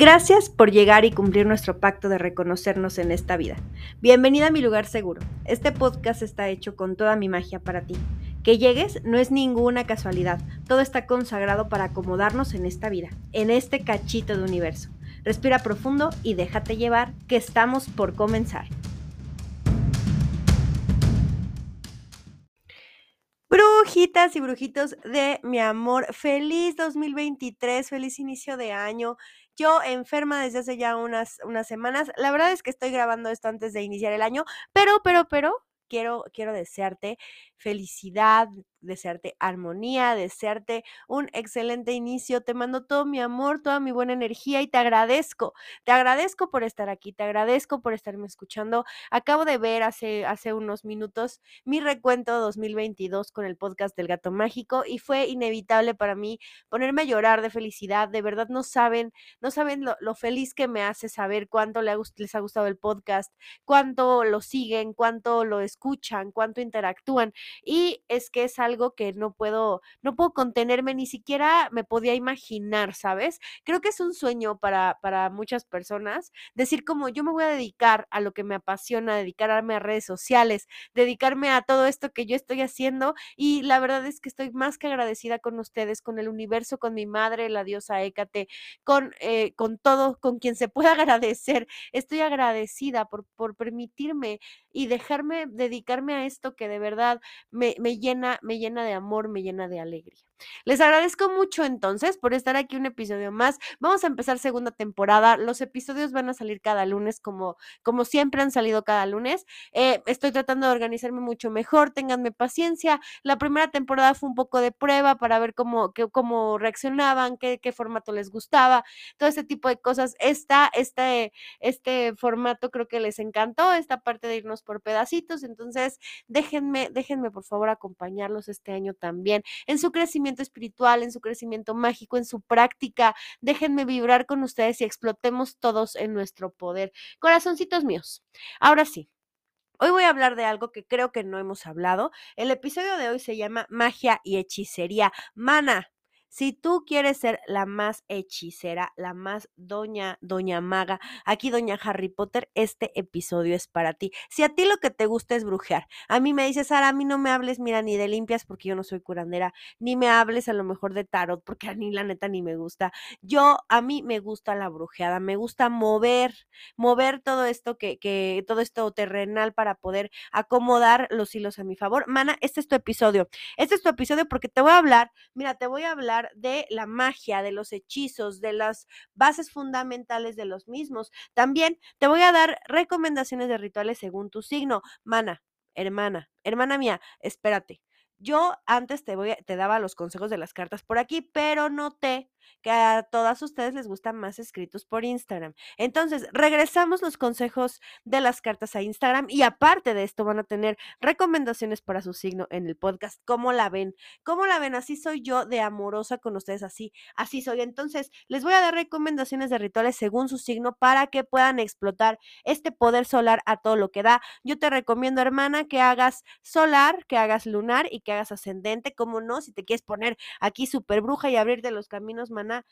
Gracias por llegar y cumplir nuestro pacto de reconocernos en esta vida. Bienvenida a mi lugar seguro. Este podcast está hecho con toda mi magia para ti. Que llegues no es ninguna casualidad. Todo está consagrado para acomodarnos en esta vida, en este cachito de universo. Respira profundo y déjate llevar, que estamos por comenzar. Brujitas y brujitos de mi amor, feliz 2023, feliz inicio de año. Yo enferma desde hace ya unas, unas semanas. La verdad es que estoy grabando esto antes de iniciar el año, pero, pero, pero, quiero, quiero desearte felicidad, desearte armonía, desearte un excelente inicio. Te mando todo mi amor, toda mi buena energía y te agradezco. Te agradezco por estar aquí, te agradezco por estarme escuchando. Acabo de ver hace, hace unos minutos mi recuento 2022 con el podcast del gato mágico y fue inevitable para mí ponerme a llorar de felicidad. De verdad no saben, no saben lo, feliz que me hace saber cuánto les ha gustado el podcast, cuánto lo siguen, cuánto lo escuchan, cuánto interactúan. Y es que es algo que no puedo, no puedo contenerme, ni siquiera me podía imaginar, ¿sabes? Creo que es un sueño para, para muchas personas decir como yo me voy a dedicar a lo que me apasiona, dedicarme a redes sociales, dedicarme a todo esto que yo estoy haciendo y la verdad es que estoy más que agradecida con ustedes, con el universo, con mi madre, la diosa Hécate, con, eh, con todo, con quien se pueda agradecer. Estoy agradecida por, por permitirme y dejarme dedicarme a esto que de verdad me, me, llena, me llena de amor, me llena de alegría. Les agradezco mucho entonces por estar aquí un episodio más. Vamos a empezar segunda temporada. Los episodios van a salir cada lunes como, como siempre han salido cada lunes. Eh, estoy tratando de organizarme mucho mejor. Ténganme paciencia. La primera temporada fue un poco de prueba para ver cómo, qué, cómo reaccionaban, qué, qué, formato les gustaba, todo ese tipo de cosas. Esta, este, este formato creo que les encantó, esta parte de irnos por pedacitos. Entonces, déjenme, déjenme por favor acompañarlos este año también en su crecimiento espiritual, en su crecimiento mágico, en su práctica. Déjenme vibrar con ustedes y explotemos todos en nuestro poder. Corazoncitos míos. Ahora sí, Hoy voy a hablar de algo que creo que no hemos hablado. El episodio de hoy se llama Magia y Hechicería. Mana, si tú quieres ser la más hechicera, la más doña, doña maga, aquí doña Harry Potter, este episodio es para ti. Si a ti lo que te gusta es brujear, a mí me dices, Sara, a mí no me hables, mira, ni de limpias porque yo no soy curandera, ni me hables a lo mejor de tarot porque a mí la neta ni me gusta. Yo, a mí me gusta la brujeada, me gusta mover, mover todo esto que, que, todo esto terrenal para poder acomodar los hilos a mi favor. Mana, este es tu episodio. Este es tu episodio porque te voy a hablar, mira, te voy a hablar de la magia, de los hechizos, de las bases fundamentales de los mismos. También te voy a dar recomendaciones de rituales según tu signo. Mana, hermana, hermana mía, espérate. Yo antes te, voy, te daba los consejos de las cartas por aquí, pero noté que a todas ustedes les gustan más escritos por Instagram. Entonces, regresamos los consejos de las cartas a Instagram y aparte de esto van a tener recomendaciones para su signo en el podcast. ¿Cómo la ven? ¿Cómo la ven? Así soy yo de amorosa con ustedes, así, así soy. Entonces, les voy a dar recomendaciones de rituales según su signo para que puedan explotar este poder solar a todo lo que da. Yo te recomiendo, hermana, que hagas solar, que hagas lunar y que hagas ascendente. Como no, si te quieres poner aquí súper bruja y abrirte los caminos maná,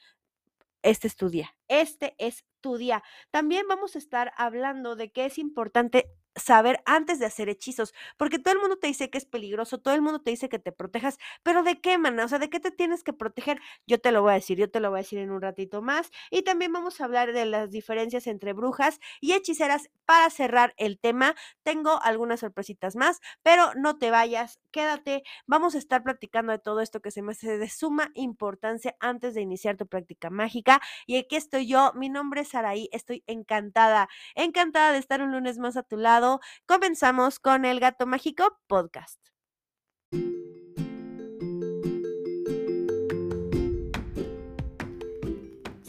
este es tu día. Este es tu día. También vamos a estar hablando de que es importante saber antes de hacer hechizos, porque todo el mundo te dice que es peligroso, todo el mundo te dice que te protejas, pero ¿de qué manera? O sea, ¿de qué te tienes que proteger? Yo te lo voy a decir, yo te lo voy a decir en un ratito más. Y también vamos a hablar de las diferencias entre brujas y hechiceras para cerrar el tema. Tengo algunas sorpresitas más, pero no te vayas, quédate. Vamos a estar platicando de todo esto que se me hace de suma importancia antes de iniciar tu práctica mágica. Y aquí estoy yo, mi nombre es Araí, estoy encantada, encantada de estar un lunes más a tu lado comenzamos con el Gato Mágico Podcast.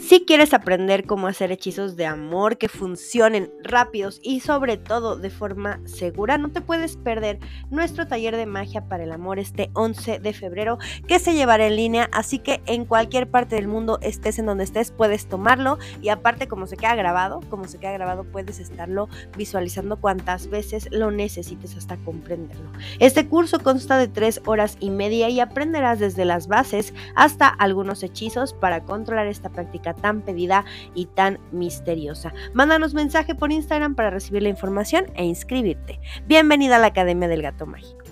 Si quieres aprender cómo hacer hechizos de amor que funcionen rápidos y sobre todo de forma segura, no te puedes perder nuestro taller de magia para el amor este 11 de febrero que se llevará en línea, así que en cualquier parte del mundo estés en donde estés puedes tomarlo y aparte como se queda grabado, como se queda grabado puedes estarlo visualizando cuantas veces lo necesites hasta comprenderlo. Este curso consta de tres horas y media y aprenderás desde las bases hasta algunos hechizos para controlar esta práctica tan pedida y tan misteriosa. Mándanos mensaje por Instagram para recibir la información e inscribirte. Bienvenida a la Academia del Gato Mágico.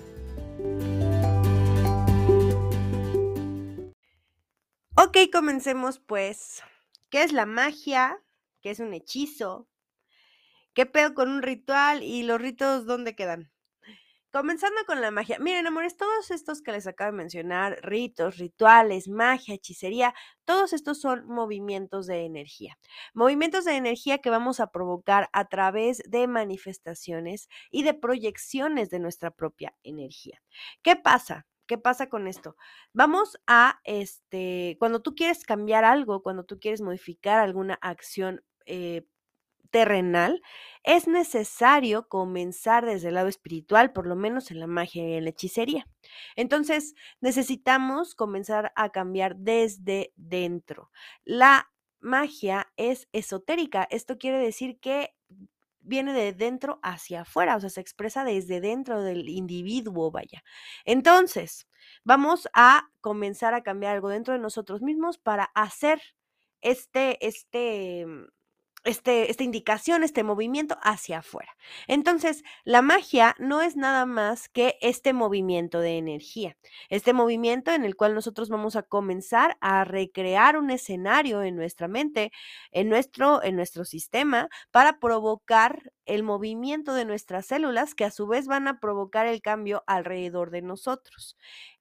Ok, comencemos pues. ¿Qué es la magia? ¿Qué es un hechizo? ¿Qué pedo con un ritual? ¿Y los ritos dónde quedan? Comenzando con la magia. Miren, amores, todos estos que les acabo de mencionar, ritos, rituales, magia, hechicería, todos estos son movimientos de energía. Movimientos de energía que vamos a provocar a través de manifestaciones y de proyecciones de nuestra propia energía. ¿Qué pasa? ¿Qué pasa con esto? Vamos a, este, cuando tú quieres cambiar algo, cuando tú quieres modificar alguna acción eh, terrenal, es necesario comenzar desde el lado espiritual, por lo menos en la magia y en la hechicería. Entonces, necesitamos comenzar a cambiar desde dentro. La magia es esotérica. Esto quiere decir que viene de dentro hacia afuera, o sea, se expresa desde dentro del individuo, vaya. Entonces, vamos a comenzar a cambiar algo dentro de nosotros mismos para hacer este, este, este, esta indicación, este movimiento hacia afuera. Entonces, la magia no es nada más que este movimiento de energía, este movimiento en el cual nosotros vamos a comenzar a recrear un escenario en nuestra mente, en nuestro, en nuestro sistema, para provocar el movimiento de nuestras células que a su vez van a provocar el cambio alrededor de nosotros.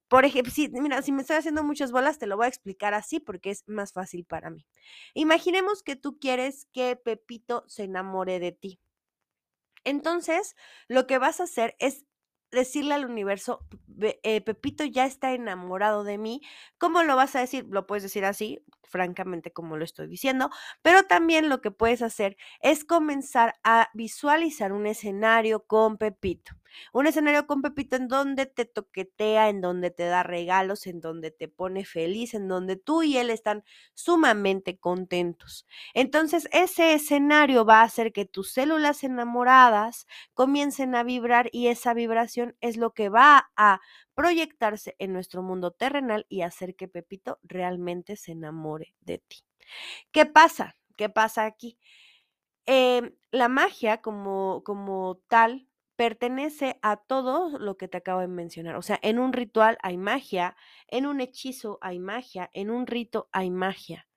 Por ejemplo, si, mira, si me estoy haciendo muchas bolas, te lo voy a explicar así porque es más fácil para mí. Imaginemos que tú quieres que Pepito se enamore de ti. Entonces, lo que vas a hacer es decirle al universo, eh, Pepito ya está enamorado de mí. ¿Cómo lo vas a decir? Lo puedes decir así, francamente como lo estoy diciendo, pero también lo que puedes hacer es comenzar a visualizar un escenario con Pepito. Un escenario con Pepito en donde te toquetea, en donde te da regalos, en donde te pone feliz, en donde tú y él están sumamente contentos. Entonces, ese escenario va a hacer que tus células enamoradas comiencen a vibrar y esa vibración es lo que va a proyectarse en nuestro mundo terrenal y hacer que Pepito realmente se enamore de ti. ¿Qué pasa? ¿Qué pasa aquí? Em, la magia como, como tal pertenece a todo lo que te acabo de mencionar. O sea, en un ritual hay magia, en un hechizo hay magia, en un rito hay magia.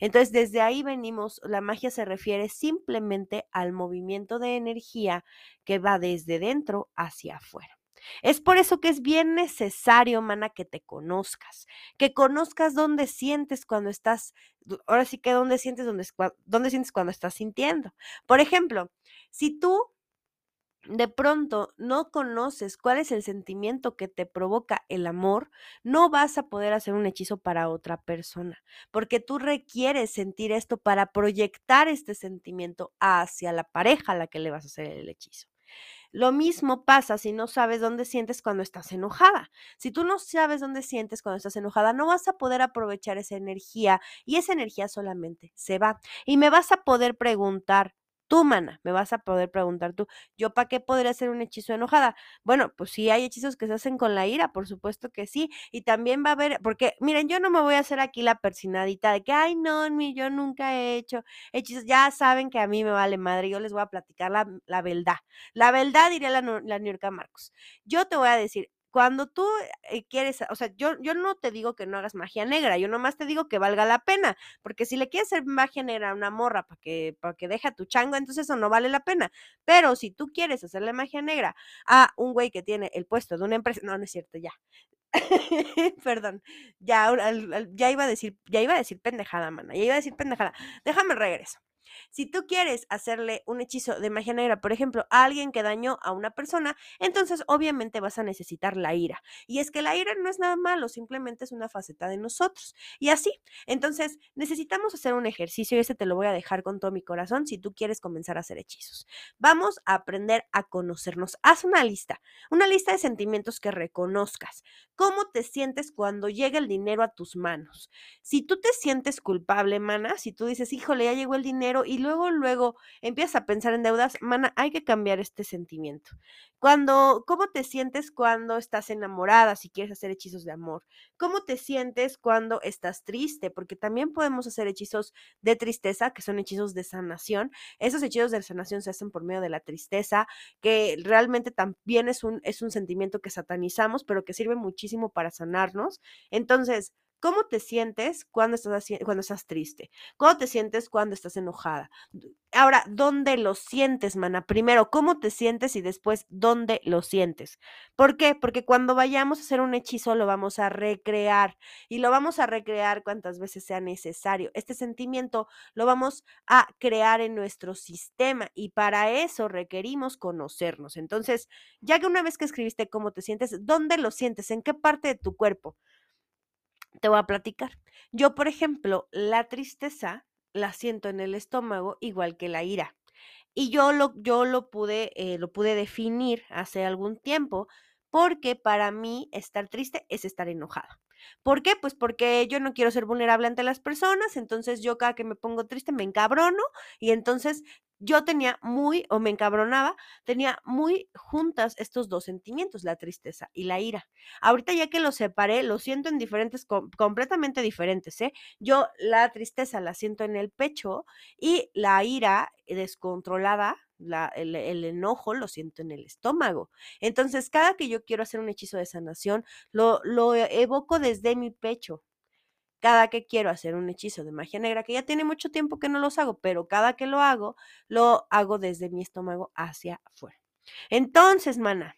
Entonces, desde ahí venimos, la magia se refiere simplemente al movimiento de energía que va desde dentro hacia afuera. Es por eso que es bien necesario, mana, que te conozcas, que conozcas dónde sientes cuando estás, ahora sí que dónde sientes, dónde, sientes cuando estás sintiendo. Por ejemplo, si tú de pronto no conoces cuál es el sentimiento que te provoca el amor, no vas a poder hacer un hechizo para otra persona, porque tú requieres sentir esto para proyectar este sentimiento hacia la pareja a la que le vas a hacer el hechizo. Lo mismo pasa si no sabes dónde sientes cuando estás enojada. Si tú no sabes dónde sientes cuando estás enojada, no vas a poder aprovechar esa energía y esa energía solamente se va. Y me vas a poder preguntar, Tú, mana, me vas a poder preguntar tú, ¿yo para qué podría hacer un hechizo enojada? Bueno, pues sí hay hechizos que se hacen con la ira, por supuesto que sí. Y también va a haber, porque miren, yo no me voy a hacer aquí la persinadita de que, ay, no, yo nunca he hecho hechizos. Ya saben que a mí me vale madre, yo les voy a platicar la, la verdad. La verdad, diría la, la Niurka Marcos. Yo te voy a decir, cuando tú eh, quieres, o sea, yo, yo no te digo que no hagas magia negra, yo nomás te digo que valga la pena, porque si le quieres hacer magia negra a una morra para que, para que deje a tu chango, entonces eso no vale la pena. Pero si tú quieres hacerle magia negra a un güey que tiene el puesto de una empresa, no, no es cierto, ya. Perdón, ya, ya iba a decir, ya iba a decir pendejada, mana, ya iba a decir pendejada. Déjame regreso. Si tú quieres hacerle un hechizo de magia negra, por ejemplo, a alguien que dañó a una persona, entonces obviamente vas a necesitar la ira. Y es que la ira no es nada malo, simplemente es una faceta de nosotros. Y así, entonces necesitamos hacer un ejercicio y ese te lo voy a dejar con todo mi corazón si tú quieres comenzar a hacer hechizos. Vamos a aprender a conocernos. Haz una lista, una lista de sentimientos que reconozcas. ¿Cómo te sientes cuando llega el dinero a tus manos? Si tú te sientes culpable, mana, si tú dices, híjole, ya llegó el dinero y luego, luego empiezas a pensar en deudas, mana, hay que cambiar este sentimiento. Cuando, ¿cómo te sientes cuando estás enamorada, si quieres hacer hechizos de amor? ¿Cómo te sientes cuando estás triste? Porque también podemos hacer hechizos de tristeza, que son hechizos de sanación. Esos hechizos de sanación se hacen por medio de la tristeza, que realmente también es un, es un sentimiento que satanizamos, pero que sirve muchísimo para sanarnos. Entonces, ¿Cómo te sientes cuando estás, cuando estás triste? ¿Cómo te sientes cuando estás enojada? Ahora, ¿dónde lo sientes, mana? Primero, ¿cómo te sientes y después, ¿dónde lo sientes? ¿Por qué? Porque cuando vayamos a hacer un hechizo lo vamos a recrear y lo vamos a recrear cuantas veces sea necesario. Este sentimiento lo vamos a crear en nuestro sistema y para eso requerimos conocernos. Entonces, ya que una vez que escribiste cómo te sientes, ¿dónde lo sientes? ¿En qué parte de tu cuerpo? Te voy a platicar. Yo, por ejemplo, la tristeza la siento en el estómago igual que la ira. Y yo lo, yo lo pude, eh, lo pude definir hace algún tiempo porque para mí estar triste es estar enojada. ¿Por qué? Pues porque yo no quiero ser vulnerable ante las personas, entonces yo cada que me pongo triste me encabrono y entonces yo tenía muy, o me encabronaba, tenía muy juntas estos dos sentimientos, la tristeza y la ira. Ahorita ya que los separé, lo siento en diferentes, completamente diferentes, ¿eh? Yo la tristeza la siento en el pecho y la ira descontrolada, la, el, el, enojo lo siento en el estómago. Entonces, cada que yo quiero hacer un hechizo de sanación, lo, lo evoco desde mi pecho cada que quiero hacer un hechizo de magia negra, que ya tiene mucho tiempo que no los hago, pero cada que lo hago, lo hago desde mi estómago hacia afuera. Entonces, mana,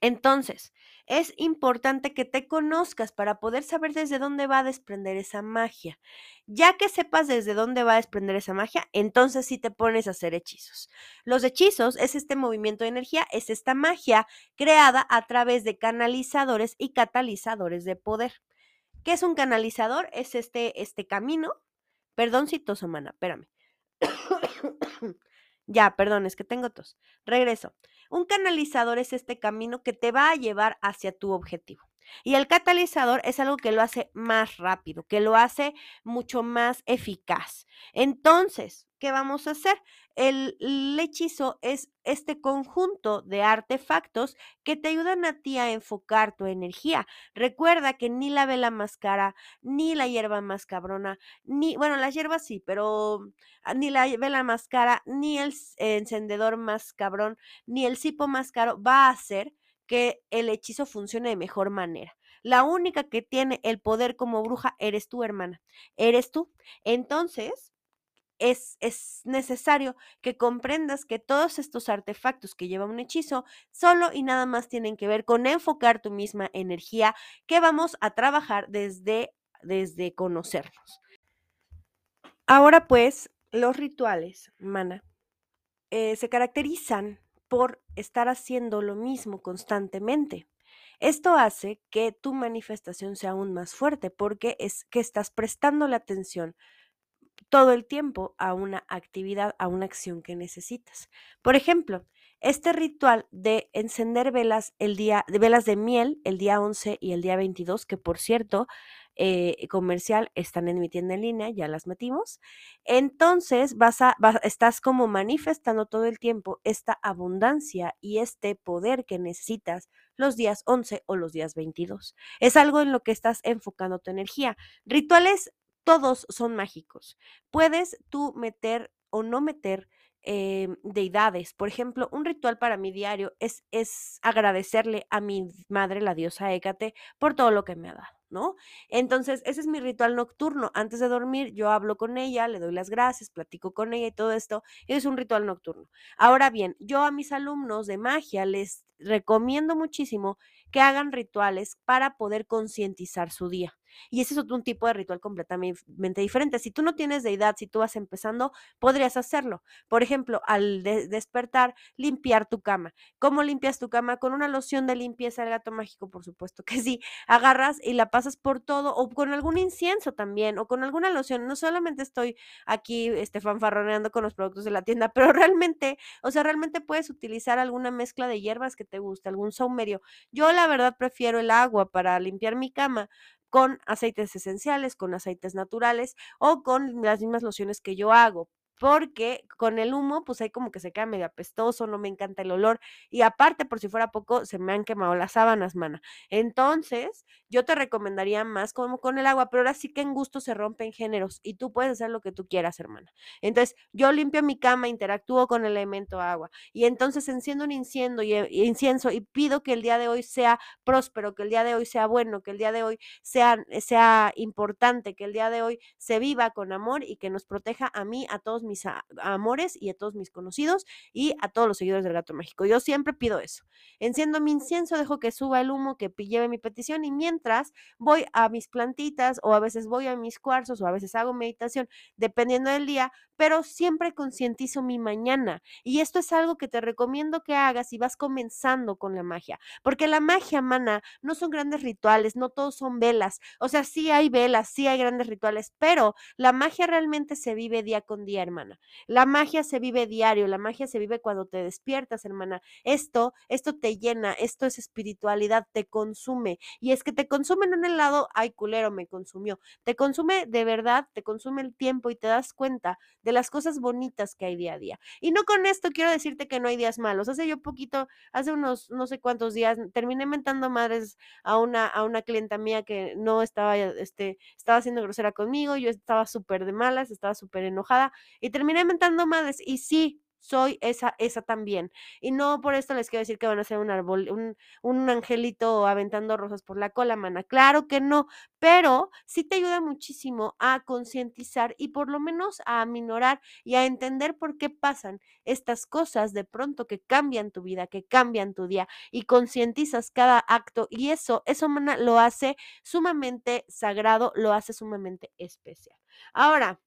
entonces, es importante que te conozcas para poder saber desde dónde va a desprender esa magia. Ya que sepas desde dónde va a desprender esa magia, entonces sí te pones a hacer hechizos. Los hechizos es este movimiento de energía, es esta magia creada a través de canalizadores y catalizadores de poder. ¿Qué es un canalizador? Es este, este camino. Perdón si tos, mana, espérame. ya, perdón, es que tengo tos. Regreso. Un canalizador es este camino que te va a llevar hacia tu objetivo. Y el catalizador es algo que lo hace más rápido, que lo hace mucho más eficaz. Entonces, ¿qué vamos a hacer? El, hechizo es este conjunto de artefactos que te ayudan a ti a enfocar tu energía. Recuerda que ni la vela más cara, ni la hierba más cabrona, ni, bueno, las hierbas sí, pero ah, ni la vela más cara, ni el encendedor más cabrón, ni el cipo más caro va a hacer que el hechizo funcione de mejor manera. La única que tiene el poder como bruja eres tú, hermana. Eres tú. Entonces, es, es, necesario que comprendas que todos estos artefactos que lleva un hechizo solo y nada más tienen que ver con enfocar tu misma energía que vamos a trabajar desde, desde conocernos. Ahora pues, los rituales, mana, eh, se caracterizan por estar haciendo lo mismo constantemente. Esto hace que tu manifestación sea aún más fuerte porque es que estás prestando la atención todo el tiempo a una actividad, a una acción que necesitas. Por ejemplo, este ritual de encender velas el día de velas de miel el día 11 y el día 22, que por cierto, eh, comercial están en mi tienda en línea, ya las metimos. Entonces vas a, estás como manifestando todo el tiempo esta abundancia y este poder que necesitas los días 11 o los días 22. Es algo en lo que estás enfocando tu energía. Rituales, todos son mágicos. Puedes tú meter o no meter eh, deidades. Por ejemplo, un ritual para mi diario es, es agradecerle a mi madre, la diosa Hécate, por todo lo que me ha dado. ¿no? Entonces, ese es mi ritual nocturno. Antes de dormir, yo hablo con ella, le doy las gracias, platico con ella y todo esto. Es un ritual nocturno. Ahora bien, yo a mis alumnos de magia les recomiendo muchísimo que hagan rituales para poder concientizar su día. Y ese es otro tipo de ritual completamente diferente. Si tú no tienes deidad, si tú vas empezando, podrías hacerlo. Por ejemplo, al despertar, limpiar tu cama. ¿Cómo limpias tu cama? Con una loción de limpieza del gato mágico, por supuesto que sí. Agarras y la pasas por todo, o con algún incienso también, o con alguna loción. No solamente estoy aquí este, fanfarroneando con los productos de la tienda, pero realmente, o sea, realmente puedes utilizar alguna mezcla de hierbas que te guste, algún saumerio. Yo la verdad prefiero el agua para limpiar mi cama, con aceites esenciales, con aceites naturales o con las mismas lociones que yo hago. Porque con el humo, pues ahí como que se queda medio apestoso, no me encanta el olor. Y aparte, por si fuera poco, se me han quemado las sábanas, mana. Entonces, yo te recomendaría más como con el agua, pero ahora sí que en gusto se rompen géneros y tú puedes hacer lo que tú quieras, hermana. Entonces, yo limpio mi cama, interactúo con el elemento agua y entonces enciendo un incienso y, y incienso y pido que el día de hoy sea próspero, que el día de hoy sea bueno, que el día de hoy sea, sea importante, que el día de hoy se viva con amor y que nos proteja a mí, a todos mis amores y a todos mis conocidos y a todos los seguidores del gato mágico. Yo siempre pido eso. Enciendo mi incienso, dejo que suba el humo, que lleve mi petición y mientras voy a mis plantitas o a veces voy a mis cuarzos o a veces hago meditación, dependiendo del día, pero siempre concientizo mi mañana. Y esto es algo que te recomiendo que hagas si vas comenzando con la magia, porque la magia, mana, no son grandes rituales, no todos son velas. O sea, sí hay velas, sí hay grandes rituales, pero la magia realmente se vive día con día, hermana. La magia se vive diario, la magia se vive cuando te despiertas, hermana. Esto, esto te llena, esto es espiritualidad, te consume. Y es que te consume en el lado, ay, culero, me consumió. Te consume de verdad, te consume el tiempo y te das cuenta de las cosas bonitas que hay día a día. Y no con esto quiero decirte que no hay días malos. Hace yo poquito, hace unos no sé cuántos días, terminé mentando madres a una, a una clienta mía que no estaba, este, estaba siendo grosera conmigo, yo estaba súper de malas, estaba súper enojada y terminé mentando madres. Y sí, soy esa, esa también. Y no por esto les quiero decir que van a ser un árbol, un, un angelito aventando rosas por la cola, mana. Claro que no, pero sí te ayuda muchísimo a concientizar y por lo menos a aminorar y a entender por qué pasan estas cosas de pronto que cambian tu vida, que cambian tu día y concientizas cada acto y eso, eso, mana, lo hace sumamente sagrado, lo hace sumamente especial. Ahora,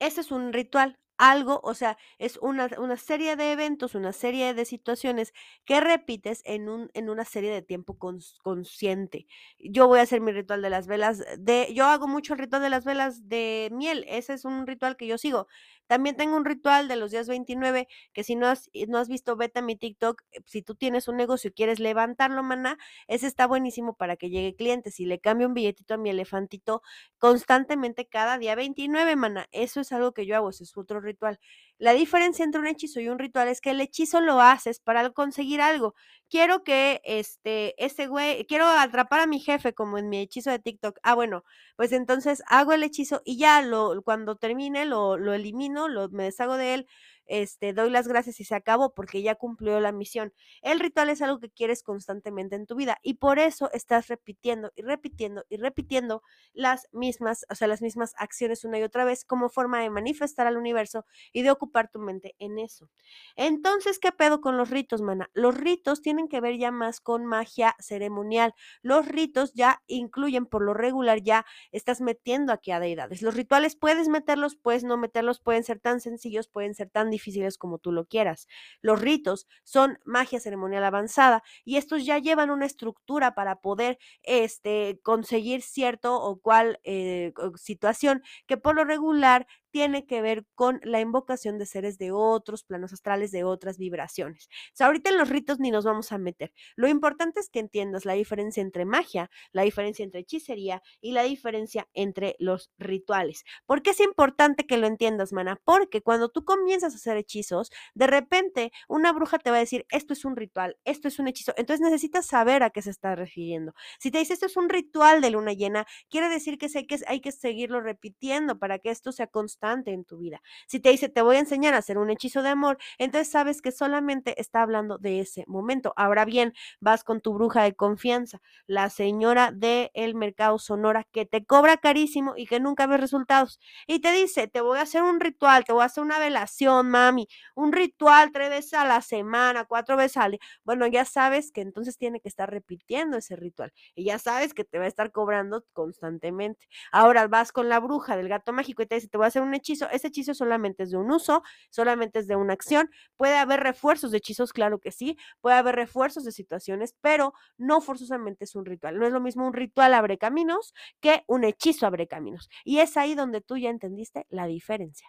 ese es un ritual algo, o sea, es una, una, serie de eventos, una serie de situaciones que repites en, un, en una serie de tiempo consciente. Yo voy a hacer mi ritual de las velas de, yo hago mucho el ritual de las velas de miel, ese es un ritual que yo sigo. También tengo un ritual de los días 29, que si no has, no has visto, vete a mi TikTok, eh, si tú tienes un negocio y quieres levantarlo, mana, ese está buenísimo para que llegue clientes. Y le cambio un billetito a mi elefantito constantemente cada día 29, mana. Eso es algo que yo hago, ese es otro ritual. La diferencia entre un hechizo y un ritual es que el hechizo lo haces para conseguir algo. Quiero que este, ese güey, quiero atrapar a mi jefe como en mi hechizo de TikTok. Ah, bueno, pues entonces hago el hechizo y ya lo, cuando termine lo, lo elimino, lo, me deshago de él este, doy las gracias y se acabó porque ya cumplió la misión. El ritual es algo que quieres constantemente en tu vida y por eso estás repitiendo y repitiendo y repitiendo las mismas, o sea, las mismas acciones una y otra vez como forma de manifestar al universo y de ocupar tu mente en eso. Entonces, ¿qué pedo con los ritos, mana? Los ritos tienen que ver ya más con magia ceremonial. Los ritos ya incluyen por lo regular ya estás metiendo aquí a deidades. Los rituales puedes meterlos, puedes no meterlos, pueden ser tan sencillos, pueden ser tan difíciles como tú lo quieras. Los ritos son magia ceremonial avanzada y estos ya llevan una estructura para poder este, conseguir cierto o cual eh, situación que por lo regular tiene que ver con la invocación de seres de otros planos astrales, de otras vibraciones. O sea, ahorita en los ritos ni nos vamos a meter. Lo importante es que entiendas la diferencia entre magia, la diferencia entre hechicería y la diferencia entre los rituales. ¿Por qué es importante que lo entiendas, mana? Porque cuando tú comienzas a hacer hechizos, de repente una bruja te va a decir, esto es un ritual, esto es un hechizo. Entonces necesitas saber a qué se está refiriendo. Si te dice, esto es un ritual de luna llena, quiere decir que hay que, hay que seguirlo repitiendo para que esto sea constante en tu vida. Si te dice, te voy a enseñar a hacer un hechizo de amor, entonces sabes que solamente está hablando de ese momento. Ahora bien, vas con tu bruja de confianza, la señora del el mercado Sonora, que te cobra carísimo y que nunca ves resultados. Y te dice, te voy a hacer un ritual, te voy a hacer una velación, mami, un ritual tres veces a la semana, cuatro veces al día. Bueno, ya sabes que entonces tiene que estar repitiendo ese ritual. Y ya sabes que te va a estar cobrando constantemente. Ahora vas con la bruja del gato mágico y te dice, te voy a hacer un hechizo, ese hechizo solamente es de un uso, solamente es de una acción. Puede haber refuerzos de hechizos, claro que sí, puede haber refuerzos de situaciones, pero no forzosamente es un ritual. No es lo mismo un ritual abre caminos que un hechizo abre caminos. Y es ahí donde tú ya entendiste la diferencia.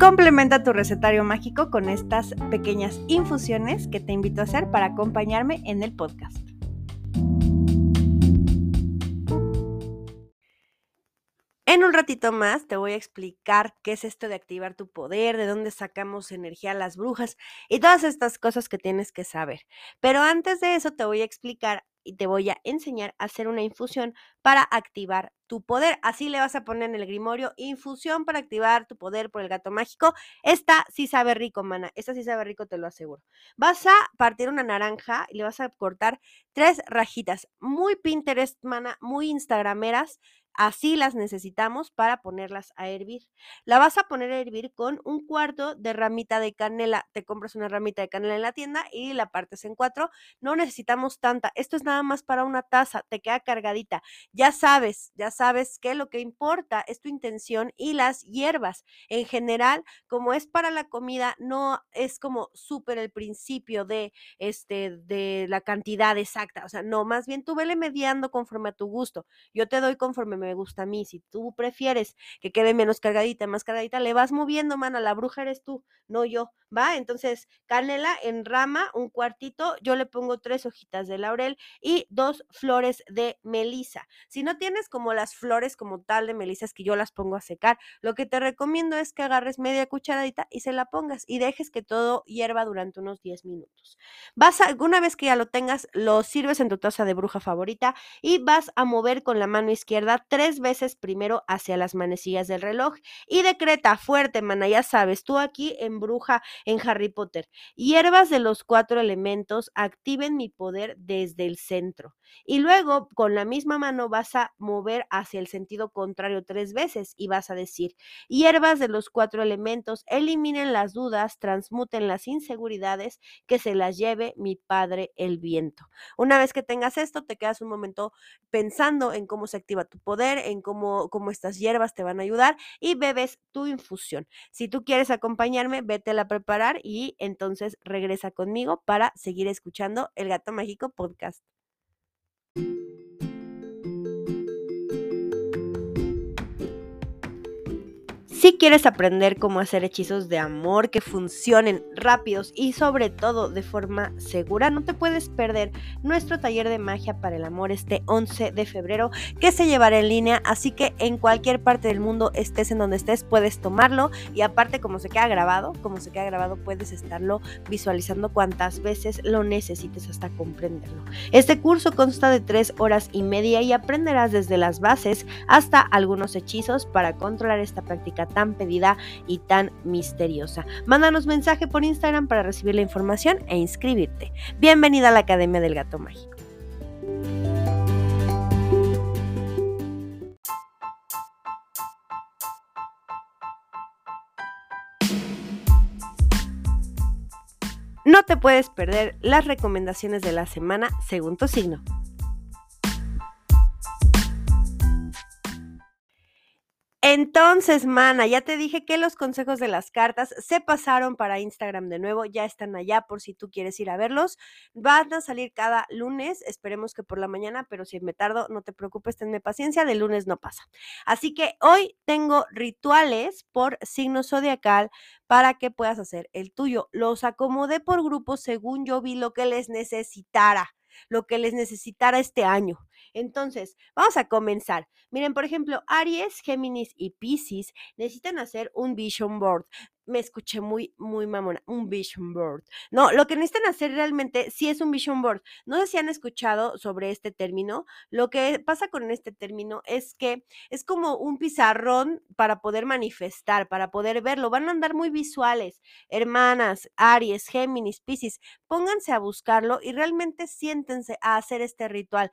Complementa tu recetario mágico con estas pequeñas infusiones que te invito a hacer para acompañarme en el podcast. En un ratito más te voy a explicar qué es esto de activar tu poder, de dónde sacamos energía a las brujas y todas estas cosas que tienes que saber. Pero antes de eso te voy a explicar y te voy a enseñar a hacer una infusión para activar tu poder. Así le vas a poner en el grimorio infusión para activar tu poder por el gato mágico. Esta sí sabe rico, mana. Esta sí sabe rico, te lo aseguro. Vas a partir una naranja y le vas a cortar tres rajitas. Muy Pinterest, mana, muy instagrameras. Así las necesitamos para ponerlas a hervir. La vas a poner a hervir con un cuarto de ramita de canela. Te compras una ramita de canela en la tienda y la partes en cuatro. No necesitamos tanta. Esto es nada más para una taza. Te queda cargadita. Ya sabes, ya sabes que lo que importa es tu intención y las hierbas. En general, como es para la comida, no es como súper el principio de, este, de la cantidad exacta. O sea, no, más bien tú vele mediando conforme a tu gusto. Yo te doy conforme me gusta a mí. Si tú prefieres que quede menos cargadita, más cargadita, le vas moviendo, mana, la bruja eres tú, no yo, ¿va? Entonces, canela en rama, un cuartito, yo le pongo tres hojitas de laurel y dos flores de melisa. Si no tienes como las flores como tal de melisa, es que yo las pongo a secar, lo que te recomiendo es que agarres media cucharadita y se la pongas y dejes que todo hierva durante unos 10 minutos. Vas a, alguna vez que ya lo tengas, lo sirves en tu taza de bruja favorita y vas a mover con la mano izquierda tres veces primero hacia las manecillas del reloj y decreta fuerte, mana, ya sabes, tú aquí en bruja en Harry Potter. Hierbas de los cuatro elementos activen mi poder desde el centro. Y luego con la misma mano vas a mover hacia el sentido contrario tres veces y vas a decir, hierbas de los cuatro elementos eliminen las dudas, transmuten las inseguridades, que se las lleve mi padre el viento. Una vez que tengas esto, te quedas un momento pensando en cómo se activa tu poder en cómo, cómo estas hierbas te van a ayudar y bebes tu infusión. Si tú quieres acompañarme, vete a preparar y entonces regresa conmigo para seguir escuchando el Gato Mágico Podcast. Si quieres aprender cómo hacer hechizos de amor que funcionen rápidos y sobre todo de forma segura, no te puedes perder nuestro taller de magia para el amor este 11 de febrero que se llevará en línea, así que en cualquier parte del mundo estés en donde estés puedes tomarlo y aparte como se queda grabado, como se queda grabado puedes estarlo visualizando cuantas veces lo necesites hasta comprenderlo. Este curso consta de tres horas y media y aprenderás desde las bases hasta algunos hechizos para controlar esta práctica tan pedida y tan misteriosa. Mándanos mensaje por Instagram para recibir la información e inscribirte. Bienvenida a la Academia del Gato Mágico. No te puedes perder las recomendaciones de la semana según tu signo. Entonces, mana, ya te dije que los consejos de las cartas se pasaron para Instagram de nuevo, ya están allá por si tú quieres ir a verlos. Van a salir cada lunes, esperemos que por la mañana, pero si me tardo, no te preocupes, tenme paciencia, de lunes no pasa. Así que hoy tengo rituales por signo zodiacal para que puedas hacer el tuyo. Los acomodé por grupos según yo vi lo que les necesitara lo que les necesitara este año. Entonces, vamos a comenzar. Miren, por ejemplo, Aries, Géminis y Pisces necesitan hacer un vision board me escuché muy, muy mamona, un vision board. No, lo que necesitan hacer realmente sí es un vision board. No sé si han escuchado sobre este término. Lo que pasa con este término es que es como un pizarrón para poder manifestar, para poder verlo. Van a andar muy visuales. Hermanas, Aries, Géminis, Piscis, pónganse a buscarlo y realmente siéntense a hacer este ritual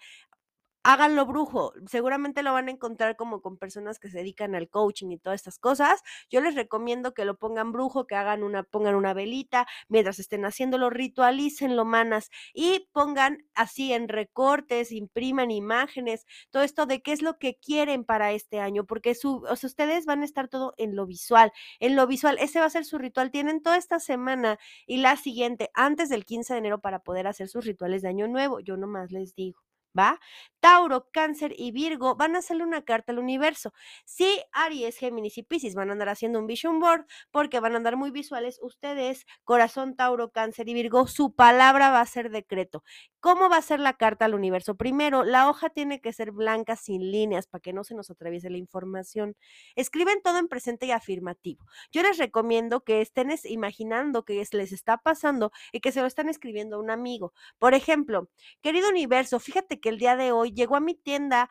háganlo brujo. Seguramente lo van a encontrar como con personas que se dedican al coaching y todas estas cosas. Yo les recomiendo que lo pongan brujo, que hagan una, pongan una velita, mientras estén haciéndolo, ritualícenlo, manas, y pongan así en recortes, impriman imágenes, todo esto de qué es lo que quieren para este año, porque su, o sea, ustedes van a estar todo en lo visual, en lo visual, ese va a ser su ritual. Tienen toda esta semana y la siguiente, antes del 15 de enero, para poder hacer sus rituales de año nuevo. Yo nomás les digo. ¿Va? Tauro, Cáncer y Virgo van a hacerle una carta al universo. Sí, Aries, Géminis y Piscis van a andar haciendo un vision board porque van a andar muy visuales. Ustedes, Corazón, Tauro, Cáncer y Virgo, su palabra va a ser decreto. ¿Cómo va a ser la carta al universo? Primero, la hoja tiene que ser blanca sin líneas para que no se nos atraviese la información. Escriben todo en presente y afirmativo. Yo les recomiendo que estén imaginando que les está pasando y que se lo están escribiendo a un amigo. Por ejemplo, querido universo, fíjate que el día de hoy llegó a mi tienda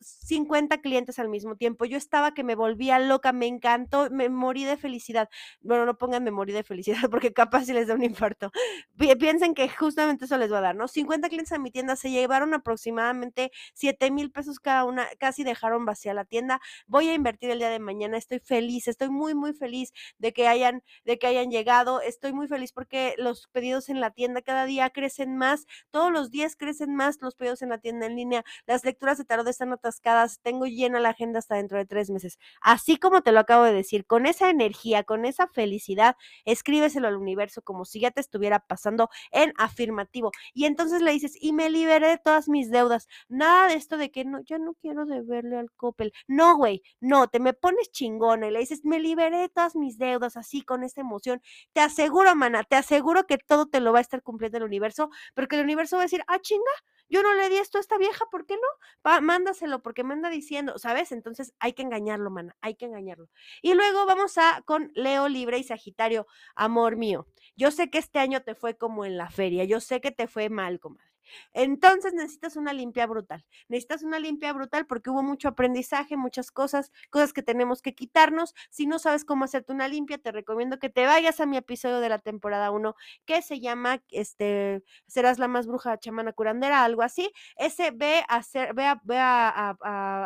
50 clientes al mismo tiempo. Yo estaba que me volvía loca, me encantó, me morí de felicidad. Bueno, no pongan me morí de felicidad porque capaz si les da un infarto. Piensen que justamente eso les va a dar, ¿no? 50 clientes a mi tienda se llevaron aproximadamente 7 mil pesos cada una, casi dejaron vacía la tienda. Voy a invertir el día de mañana, estoy feliz, estoy muy, muy feliz de que hayan, de que hayan llegado, estoy muy feliz porque los pedidos en la tienda cada día crecen más, todos los días crecen más los pedidos en la tienda en línea, las lecturas de tarot están atascadas, tengo llena la agenda hasta dentro de tres meses. Así como te lo acabo de decir, con esa energía, con esa felicidad, escríbeselo al universo como si ya te estuviera pasando en afirmativo. Y entonces entonces le dices, y me liberé de todas mis deudas. Nada de esto de que no, ya no quiero deberle al Coppel. No, güey, no, te me pones chingona y le dices, me liberé de todas mis deudas, así con esta emoción. Te aseguro, mana, te aseguro que todo te lo va a estar cumpliendo el universo, porque el universo va a decir, ah, chinga, yo no le di esto a esta vieja, ¿por qué no? mándaselo, porque me anda diciendo, ¿sabes? Entonces hay que engañarlo, mana, hay que engañarlo. Y luego vamos a con Leo Libre y Sagitario, amor mío. Yo sé que este año te fue como en la feria, yo sé que te fue mal, comadre. Entonces necesitas una limpia brutal. Necesitas una limpia brutal porque hubo mucho aprendizaje, muchas cosas, cosas que tenemos que quitarnos. Si no sabes cómo hacerte una limpia, te recomiendo que te vayas a mi episodio de la temporada 1 que se llama este serás la más bruja chamana curandera, algo así. Ese ve a hacer ve a, ve a,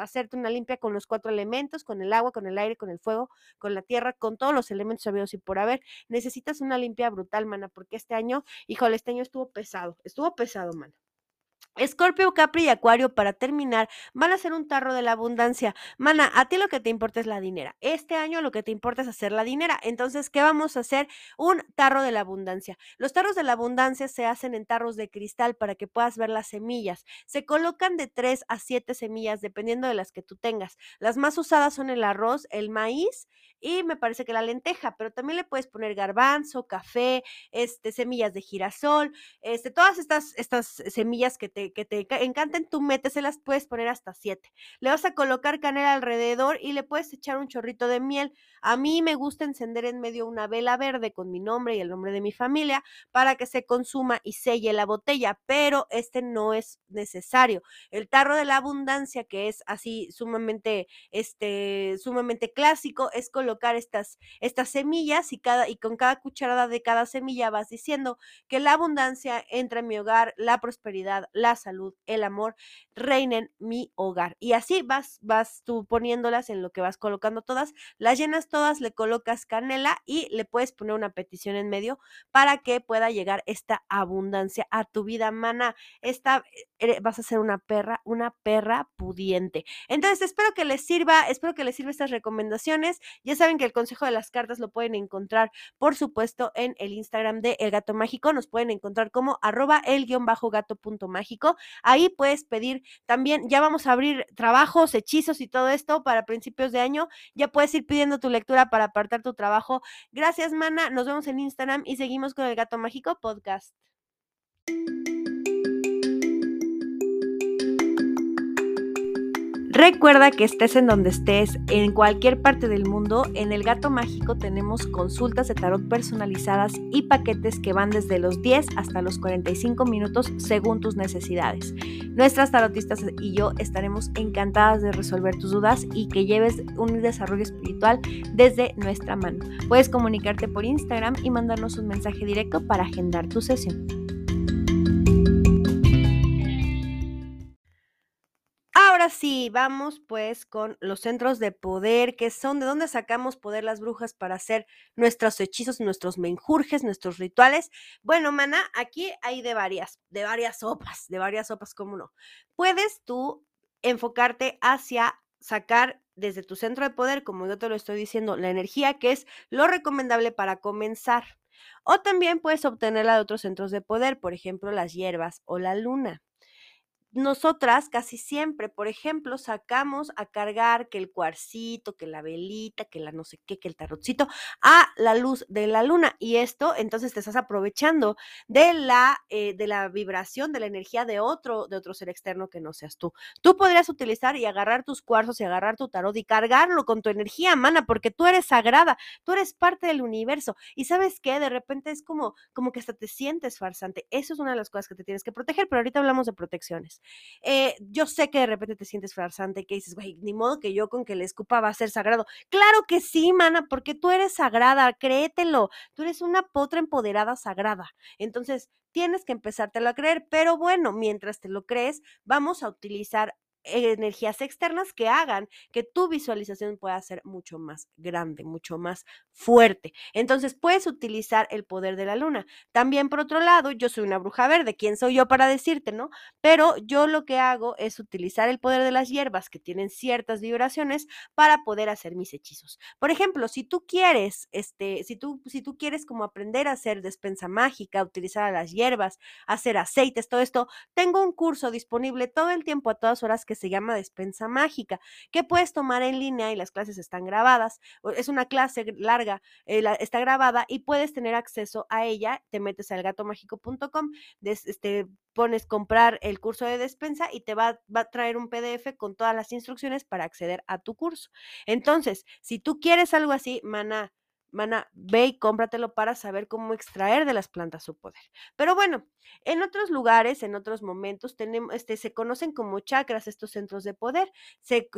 hacerte una limpia con los cuatro elementos, con el agua, con el aire, con el fuego, con la tierra, con todos los elementos sabidos y por haber. Necesitas una limpia brutal, mana, porque este año, híjole, este año estuvo pesado, estuvo pesado, mana. Escorpio, Capri y Acuario, para terminar, van a ser un tarro de la abundancia. Mana, a ti lo que te importa es la dinera. Este año lo que te importa es hacer la dinera. Entonces, ¿qué vamos a hacer? Un tarro de la abundancia. Los tarros de la abundancia se hacen en tarros de cristal para que puedas ver las semillas. Se colocan de 3 a 7 semillas, dependiendo de las que tú tengas. Las más usadas son el arroz, el maíz y me parece que la lenteja, pero también le puedes poner garbanzo, café, este, semillas de girasol, este, todas estas, estas semillas que te que te encanten, tú las puedes poner hasta siete. Le vas a colocar canela alrededor y le puedes echar un chorrito de miel. A mí me gusta encender en medio una vela verde con mi nombre y el nombre de mi familia para que se consuma y selle la botella, pero este no es necesario. El tarro de la abundancia, que es así sumamente, este, sumamente clásico, es colocar estas, estas semillas y, cada, y con cada cucharada de cada semilla vas diciendo que la abundancia entra en mi hogar, la prosperidad, la salud, el amor reinen mi hogar. Y así vas, vas tú poniéndolas en lo que vas colocando todas, las llenas todas, le colocas canela y le puedes poner una petición en medio para que pueda llegar esta abundancia a tu vida, mana. Esta eh, vas a ser una perra, una perra pudiente. Entonces, espero que les sirva, espero que les sirva estas recomendaciones. Ya saben que el consejo de las cartas lo pueden encontrar, por supuesto, en el Instagram de El Gato Mágico. Nos pueden encontrar como arroba el guion bajo gato punto mágico. Ahí puedes pedir también, ya vamos a abrir trabajos, hechizos y todo esto para principios de año. Ya puedes ir pidiendo tu lectura para apartar tu trabajo. Gracias, mana. Nos vemos en Instagram y seguimos con el Gato Mágico Podcast. Recuerda que estés en donde estés, en cualquier parte del mundo, en el Gato Mágico tenemos consultas de tarot personalizadas y paquetes que van desde los 10 hasta los 45 minutos según tus necesidades. Nuestras tarotistas y yo estaremos encantadas de resolver tus dudas y que lleves un desarrollo espiritual desde nuestra mano. Puedes comunicarte por Instagram y mandarnos un mensaje directo para agendar tu sesión. Sí, vamos pues con los centros de poder, que son de dónde sacamos poder las brujas para hacer nuestros hechizos, nuestros menjurjes, nuestros rituales. Bueno, mana, aquí hay de varias, de varias sopas, de varias sopas, como no. Puedes tú enfocarte hacia sacar desde tu centro de poder, como yo te lo estoy diciendo, la energía, que es lo recomendable para comenzar. O también puedes obtenerla de otros centros de poder, por ejemplo, las hierbas o la luna. Nosotras casi siempre, por ejemplo, sacamos a cargar que el cuarcito, que la velita, que la no sé qué, que el tarotcito, a la luz de la luna. Y esto, entonces te estás aprovechando de la, eh, de la vibración, de la energía de otro, de otro ser externo que no seas tú. Tú podrías utilizar y agarrar tus cuarzos y agarrar tu tarot y cargarlo con tu energía, mana, porque tú eres sagrada, tú eres parte del universo. Y sabes qué, de repente es como, como que hasta te sientes farsante. Eso es una de las cosas que te tienes que proteger, pero ahorita hablamos de protecciones. Eh, yo sé que de repente te sientes farsante y que dices, güey, ni modo que yo con que le escupa va a ser sagrado. Claro que sí, mana, porque tú eres sagrada, créetelo. Tú eres una potra empoderada sagrada. Entonces, tienes que empezártelo a creer, pero bueno, mientras te lo crees, vamos a utilizar energías externas que hagan que tu visualización pueda ser mucho más grande, mucho más fuerte. Entonces puedes utilizar el poder de la luna. También por otro lado, yo soy una bruja verde, ¿quién soy yo para decirte, no? Pero yo lo que hago es utilizar el poder de las hierbas que tienen ciertas vibraciones para poder hacer mis hechizos. Por ejemplo, si tú quieres, este, si tú, si tú quieres como aprender a hacer despensa mágica, utilizar a las hierbas, hacer aceites, todo esto, tengo un curso disponible todo el tiempo a todas horas que se llama Despensa Mágica, que puedes tomar en línea y las clases están grabadas. Es una clase larga, eh, está grabada y puedes tener acceso a ella. Te metes al gatomágico.com, este, pones comprar el curso de despensa y te va, va, a traer un PDF con todas las instrucciones para acceder a tu curso. Entonces, si tú quieres algo así, mana, mana, ve y cómpratelo para saber cómo extraer de las plantas su poder. Pero bueno, en otros lugares, en otros momentos, tenemos, este, se conocen como chakras estos centros de poder, se,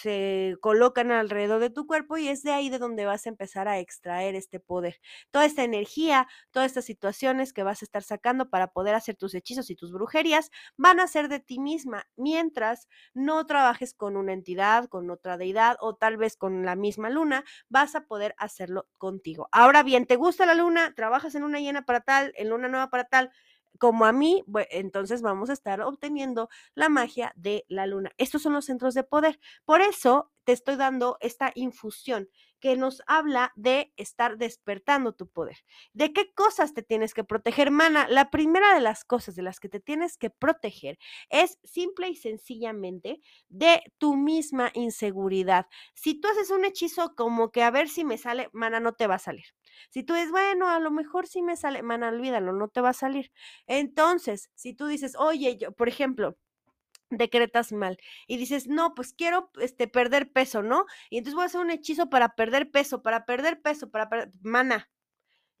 se, colocan alrededor de tu cuerpo y es de ahí de donde vas a empezar a extraer este poder. Toda esta energía, todas estas situaciones que vas a estar sacando para poder hacer tus hechizos y tus brujerías, van a ser de ti misma, mientras no trabajes con una entidad, con otra deidad o tal vez con la misma luna, vas a poder hacerlo contigo. Ahora bien, ¿te gusta la luna? ¿Trabajas en una llena para tal, en luna nueva para tal? Como a mí, entonces vamos a estar obteniendo la magia de la luna. Estos son los centros de poder. Por eso te estoy dando esta infusión que nos habla de estar despertando tu poder. ¿De qué cosas te tienes que proteger, mana? La primera de las cosas de las que te tienes que proteger es simple y sencillamente de tu misma inseguridad. Si tú haces un hechizo como que a ver si me sale, mana, no te va a salir. Si tú dices, bueno, a lo mejor sí me sale, mana, olvídalo, no te va a salir. Entonces, si tú dices, oye, yo, por ejemplo, decretas mal y dices, no, pues quiero este, perder peso, ¿no? Y entonces voy a hacer un hechizo para perder peso, para perder peso, para perder, mana,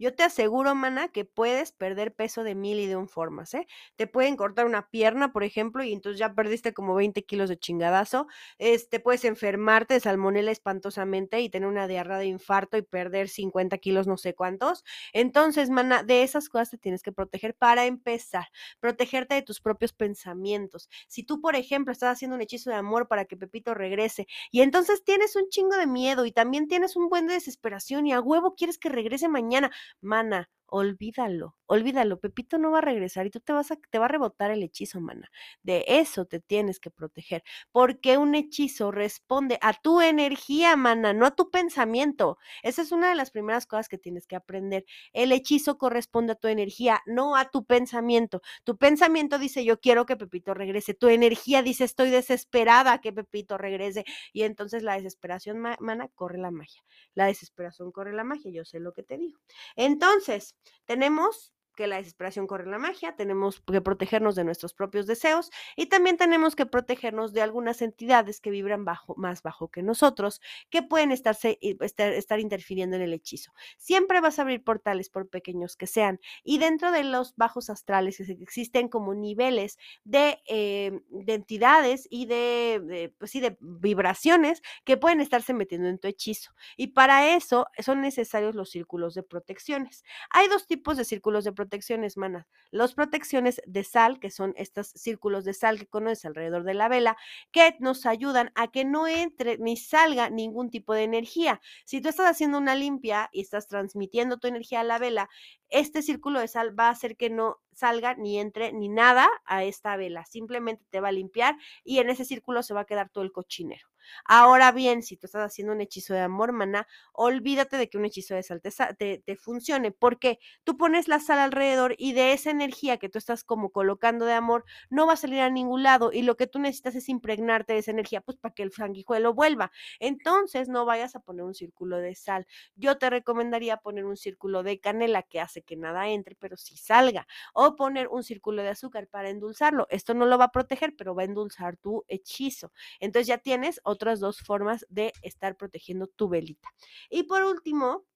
yo te aseguro, mana, que puedes perder peso de mil y de un formas, ¿eh? Te pueden cortar una pierna, por ejemplo, y entonces ya perdiste como 20 kilos de chingadazo. Este, puedes enfermarte de salmonela espantosamente y tener una diarrea de infarto y perder 50 kilos, no sé cuántos. Entonces, mana, de esas cosas te tienes que proteger para empezar. Protegerte de tus propios pensamientos. Si tú, por ejemplo, estás haciendo un hechizo de amor para que Pepito regrese y entonces tienes un chingo de miedo y también tienes un buen de desesperación y a huevo quieres que regrese mañana, mana, olvídalo, olvídalo, Pepito no va a regresar y tú te vas a, te va a rebotar el hechizo, mana. De eso te tienes que proteger, porque un hechizo responde a tu energía, mana, no a tu pensamiento. Esa es una de las primeras cosas que tienes que aprender. El hechizo corresponde a tu energía, no a tu pensamiento. Tu pensamiento dice, yo quiero que Pepito regrese. Tu energía dice, estoy desesperada que Pepito regrese. Y entonces la desesperación, mana, corre la magia. La desesperación corre la magia, yo sé lo que te digo. Entonces, tenemos que la desesperación corre la magia, tenemos que protegernos de nuestros propios deseos y también tenemos que protegernos de algunas entidades que vibran bajo, más bajo que nosotros, que pueden estarse, estar, estar interfiriendo en el hechizo. Siempre vas a abrir portales, por pequeños que sean, y dentro de los bajos astrales existen como niveles de, eh, de entidades y de, pues sí, de vibraciones que pueden estarse metiendo en tu hechizo. Y para eso son necesarios los círculos de protecciones. Hay dos tipos de círculos de protección protecciones, mana. Los protecciones de sal, que son estos círculos de sal que conoces alrededor de la vela, que nos ayudan a que no entre ni salga ningún tipo de energía. Si tú estás haciendo una limpia y estás transmitiendo tu energía a la vela, este círculo de sal va a hacer que no salga ni entre ni nada a esta vela. Simplemente te va a limpiar y en ese círculo se va a quedar todo el cochinero. Ahora bien, si tú estás haciendo un hechizo de amor, mana, olvídate de que un hechizo de sal te, funcione, porque tú pones la sal alrededor y de esa energía que tú estás como colocando de amor, no va a salir a ningún lado y lo que tú necesitas es impregnarte de esa energía, pues para que el sanguijuelo vuelva. Entonces, no vayas a poner un círculo de sal. Yo te recomendaría poner un círculo de canela que hace que nada entre, pero sí salga, o poner un círculo de azúcar para endulzarlo. Esto no lo va a proteger, pero va a endulzar tu hechizo. Entonces ya tienes otras dos formas de estar protegiendo tu velita. Y por último,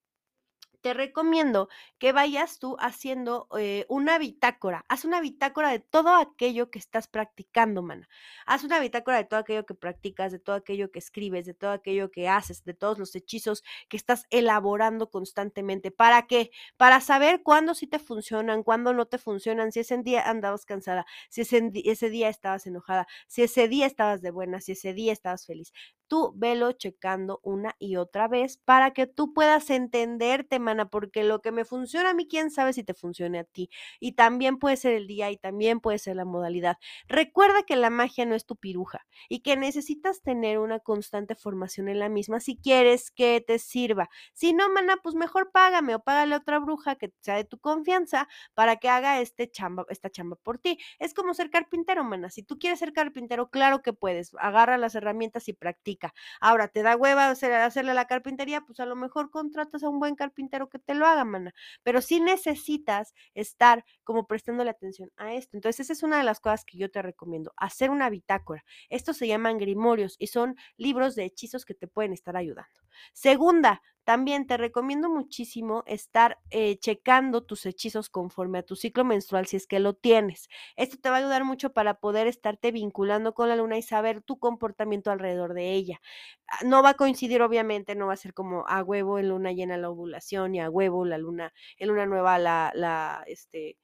te recomiendo que vayas tú haciendo eh, una bitácora. Haz una bitácora de todo aquello que estás practicando, mana. Haz una bitácora de todo aquello que practicas, de todo aquello que escribes, de todo aquello que haces, de todos los hechizos que estás elaborando constantemente. ¿Para qué? Para saber cuándo sí te funcionan, cuándo no te funcionan, si ese día andabas cansada, si ese, ese día estabas enojada, si ese día estabas de buena, si ese día estabas feliz. Tú velo checando una y otra vez para que tú puedas entenderte, mana porque lo que me funciona a mí, quién sabe si te funcione a ti. Y también puede ser el día y también puede ser la modalidad. Recuerda que la magia no es tu piruja y que necesitas tener una constante formación en la misma si quieres que te sirva. Si no, mana, pues mejor págame o págale a otra bruja que sea de tu confianza para que haga este chamba, esta chamba por ti. Es como ser carpintero, mana. Si tú quieres ser carpintero, claro que puedes. Agarra las herramientas y practica. Ahora, ¿te da hueva hacerle la carpintería? Pues a lo mejor contratas a un buen carpintero que te lo haga, mana. Pero sí necesitas estar como prestándole atención a esto. Entonces, esa es una de las cosas que yo te recomiendo, hacer una bitácora. Estos se llaman grimorios y son libros de hechizos que te pueden estar ayudando. Segunda, también te recomiendo muchísimo estar eh, checando tus hechizos conforme a tu ciclo menstrual si es que lo tienes. Esto te va a ayudar mucho para poder estarte vinculando con la luna y saber tu comportamiento alrededor de ella. Ah, no va a coincidir, obviamente, no va a ser como a huevo en luna llena la ovulación y a huevo la luna, en luna nueva la, la, este,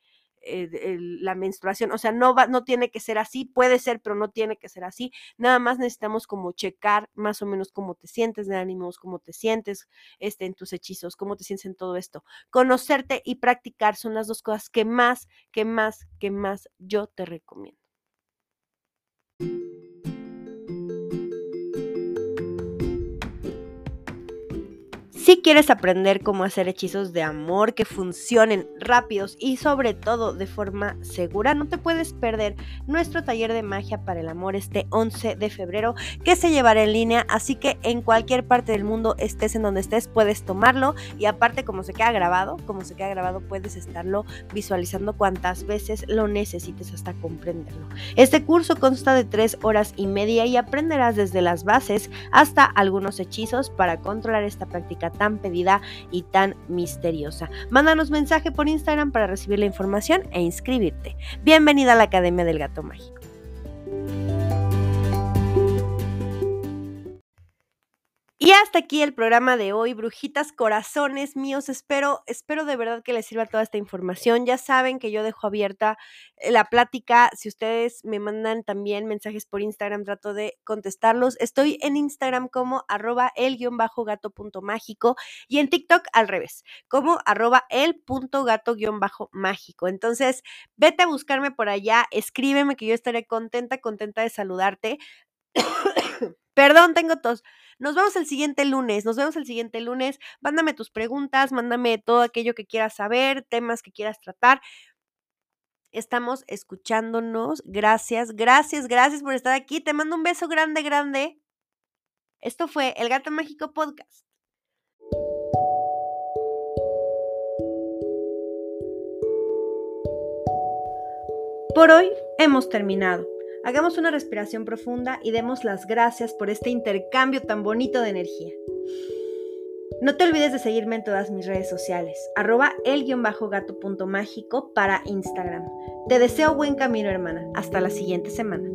la menstruación, o sea, no va, no tiene que ser así, puede ser, pero no tiene que ser así. Nada más necesitamos como checar más o menos cómo te sientes de ánimos, cómo te sientes este, en tus hechizos, cómo te sientes en todo esto. Conocerte y practicar son las dos cosas que más, que más, que más yo te recomiendo. Si quieres aprender cómo hacer hechizos de amor que funcionen rápidos y sobre todo de forma segura, no te puedes perder nuestro taller de magia para el amor este 11 de febrero que se llevará en línea, así que en cualquier parte del mundo estés en donde estés puedes tomarlo y aparte como se queda grabado, como se queda grabado puedes estarlo visualizando cuantas veces lo necesites hasta comprenderlo. Este curso consta de tres horas y media y aprenderás desde las bases hasta algunos hechizos para controlar esta práctica tan pedida y tan misteriosa. Mándanos mensaje por Instagram para recibir la información e inscribirte. Bienvenida a la Academia del Gato Mágico. Y hasta aquí el programa de hoy, brujitas corazones míos. Espero, espero de verdad que les sirva toda esta información. Ya saben que yo dejo abierta eh, la plática. Si ustedes me mandan también mensajes por Instagram, trato de contestarlos. Estoy en Instagram como arroba el gato mágico y en TikTok al revés, como arroba el punto gato guion bajo mágico. Entonces, vete a buscarme por allá, escríbeme que yo estaré contenta, contenta de saludarte. Perdón, tengo tos. Nos vemos el siguiente lunes, nos vemos el siguiente lunes. Mándame tus preguntas, mándame todo aquello que quieras saber, temas que quieras tratar. Estamos escuchándonos. Gracias, gracias, gracias por estar aquí. Te mando un beso grande, grande. Esto fue El Gato Mágico Podcast. Por hoy hemos terminado. Hagamos una respiración profunda y demos las gracias por este intercambio tan bonito de energía. No te olvides de seguirme en todas mis redes sociales, arroba el-gato.mágico para Instagram. Te deseo buen camino, hermana. Hasta la siguiente semana.